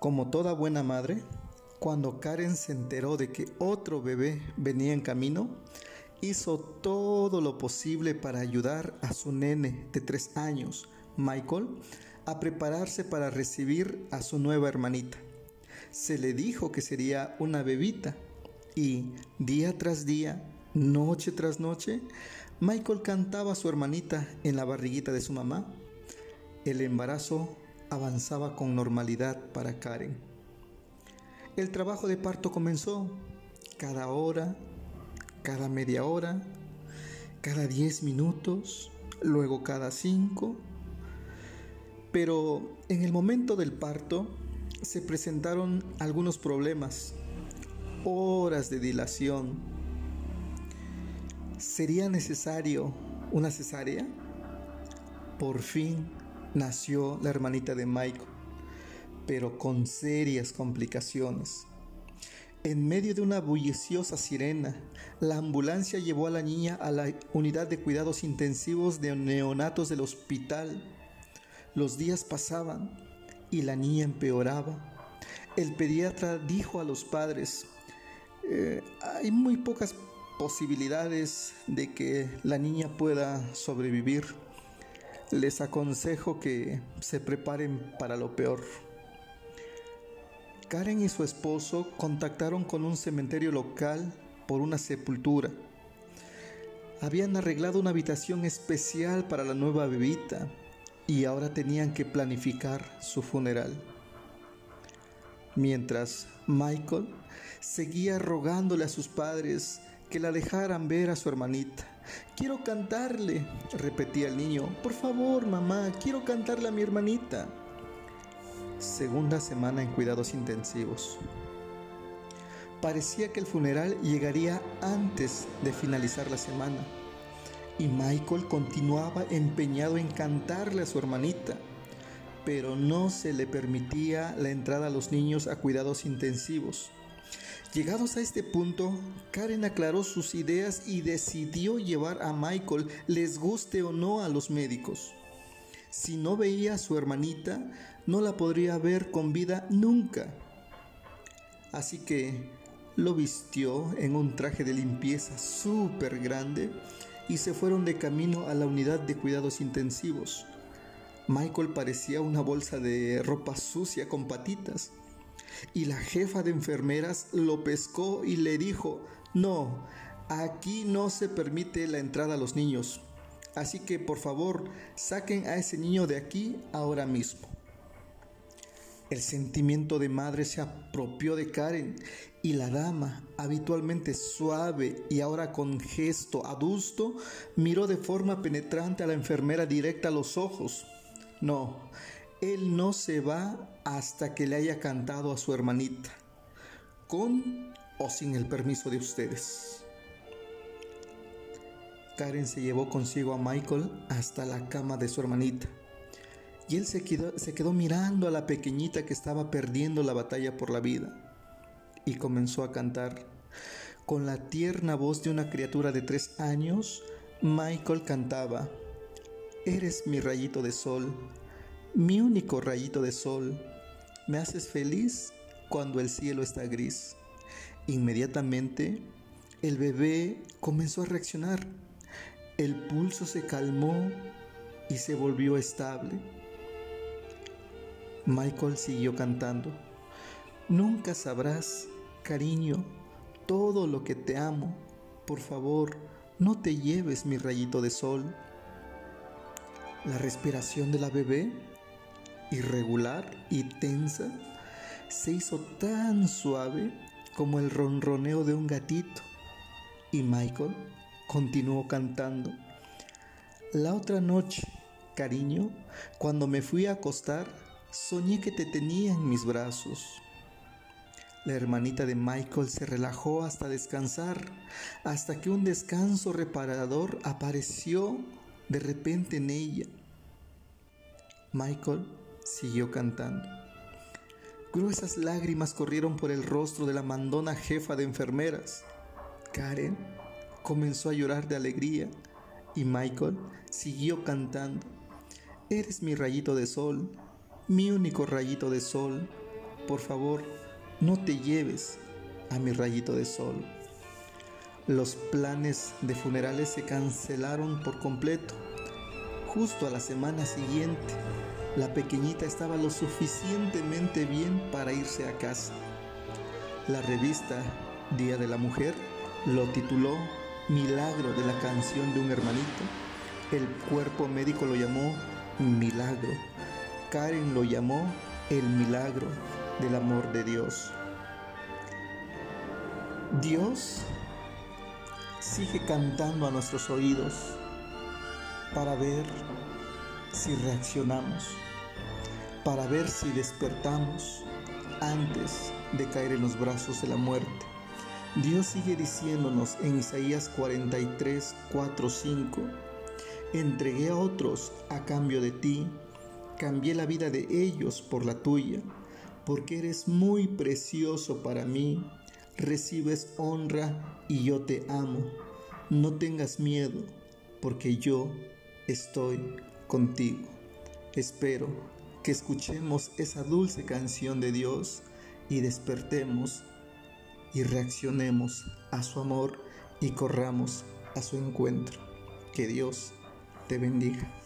Como toda buena madre, cuando Karen se enteró de que otro bebé venía en camino, hizo todo lo posible para ayudar a su nene de tres años, Michael, a prepararse para recibir a su nueva hermanita. Se le dijo que sería una bebita y día tras día, noche tras noche, Michael cantaba a su hermanita en la barriguita de su mamá. El embarazo avanzaba con normalidad para Karen. El trabajo de parto comenzó cada hora, cada media hora, cada diez minutos, luego cada cinco. Pero en el momento del parto se presentaron algunos problemas, horas de dilación. ¿Sería necesario una cesárea? Por fin nació la hermanita de Michael, pero con serias complicaciones. En medio de una bulliciosa sirena, la ambulancia llevó a la niña a la unidad de cuidados intensivos de neonatos del hospital. Los días pasaban y la niña empeoraba. El pediatra dijo a los padres, eh, hay muy pocas posibilidades de que la niña pueda sobrevivir les aconsejo que se preparen para lo peor. Karen y su esposo contactaron con un cementerio local por una sepultura. Habían arreglado una habitación especial para la nueva bebita y ahora tenían que planificar su funeral. Mientras Michael seguía rogándole a sus padres que la dejaran ver a su hermanita. Quiero cantarle, repetía el niño. Por favor, mamá, quiero cantarle a mi hermanita. Segunda semana en cuidados intensivos. Parecía que el funeral llegaría antes de finalizar la semana. Y Michael continuaba empeñado en cantarle a su hermanita, pero no se le permitía la entrada a los niños a cuidados intensivos. Llegados a este punto, Karen aclaró sus ideas y decidió llevar a Michael, les guste o no a los médicos. Si no veía a su hermanita, no la podría ver con vida nunca. Así que lo vistió en un traje de limpieza súper grande y se fueron de camino a la unidad de cuidados intensivos. Michael parecía una bolsa de ropa sucia con patitas y la jefa de enfermeras lo pescó y le dijo, no, aquí no se permite la entrada a los niños. Así que por favor, saquen a ese niño de aquí ahora mismo. El sentimiento de madre se apropió de Karen y la dama, habitualmente suave y ahora con gesto adusto, miró de forma penetrante a la enfermera directa a los ojos. No, él no se va hasta que le haya cantado a su hermanita, con o sin el permiso de ustedes. Karen se llevó consigo a Michael hasta la cama de su hermanita. Y él se quedó, se quedó mirando a la pequeñita que estaba perdiendo la batalla por la vida. Y comenzó a cantar. Con la tierna voz de una criatura de tres años, Michael cantaba, Eres mi rayito de sol, mi único rayito de sol, me haces feliz cuando el cielo está gris. Inmediatamente el bebé comenzó a reaccionar. El pulso se calmó y se volvió estable. Michael siguió cantando. Nunca sabrás, cariño, todo lo que te amo. Por favor, no te lleves mi rayito de sol. La respiración de la bebé irregular y tensa se hizo tan suave como el ronroneo de un gatito y Michael continuó cantando. La otra noche, cariño, cuando me fui a acostar, soñé que te tenía en mis brazos. La hermanita de Michael se relajó hasta descansar, hasta que un descanso reparador apareció de repente en ella. Michael siguió cantando. Gruesas lágrimas corrieron por el rostro de la mandona jefa de enfermeras. Karen comenzó a llorar de alegría y Michael siguió cantando. Eres mi rayito de sol, mi único rayito de sol, por favor, no te lleves a mi rayito de sol. Los planes de funerales se cancelaron por completo. Justo a la semana siguiente, la pequeñita estaba lo suficientemente bien para irse a casa. La revista Día de la Mujer lo tituló Milagro de la canción de un hermanito. El cuerpo médico lo llamó Milagro. Karen lo llamó el milagro del amor de Dios. Dios sigue cantando a nuestros oídos para ver si reaccionamos, para ver si despertamos antes de caer en los brazos de la muerte. Dios sigue diciéndonos en Isaías 43, 4, 5, entregué a otros a cambio de ti, cambié la vida de ellos por la tuya, porque eres muy precioso para mí, recibes honra y yo te amo. No tengas miedo, porque yo estoy contigo. Espero que escuchemos esa dulce canción de Dios y despertemos y reaccionemos a su amor y corramos a su encuentro. Que Dios te bendiga.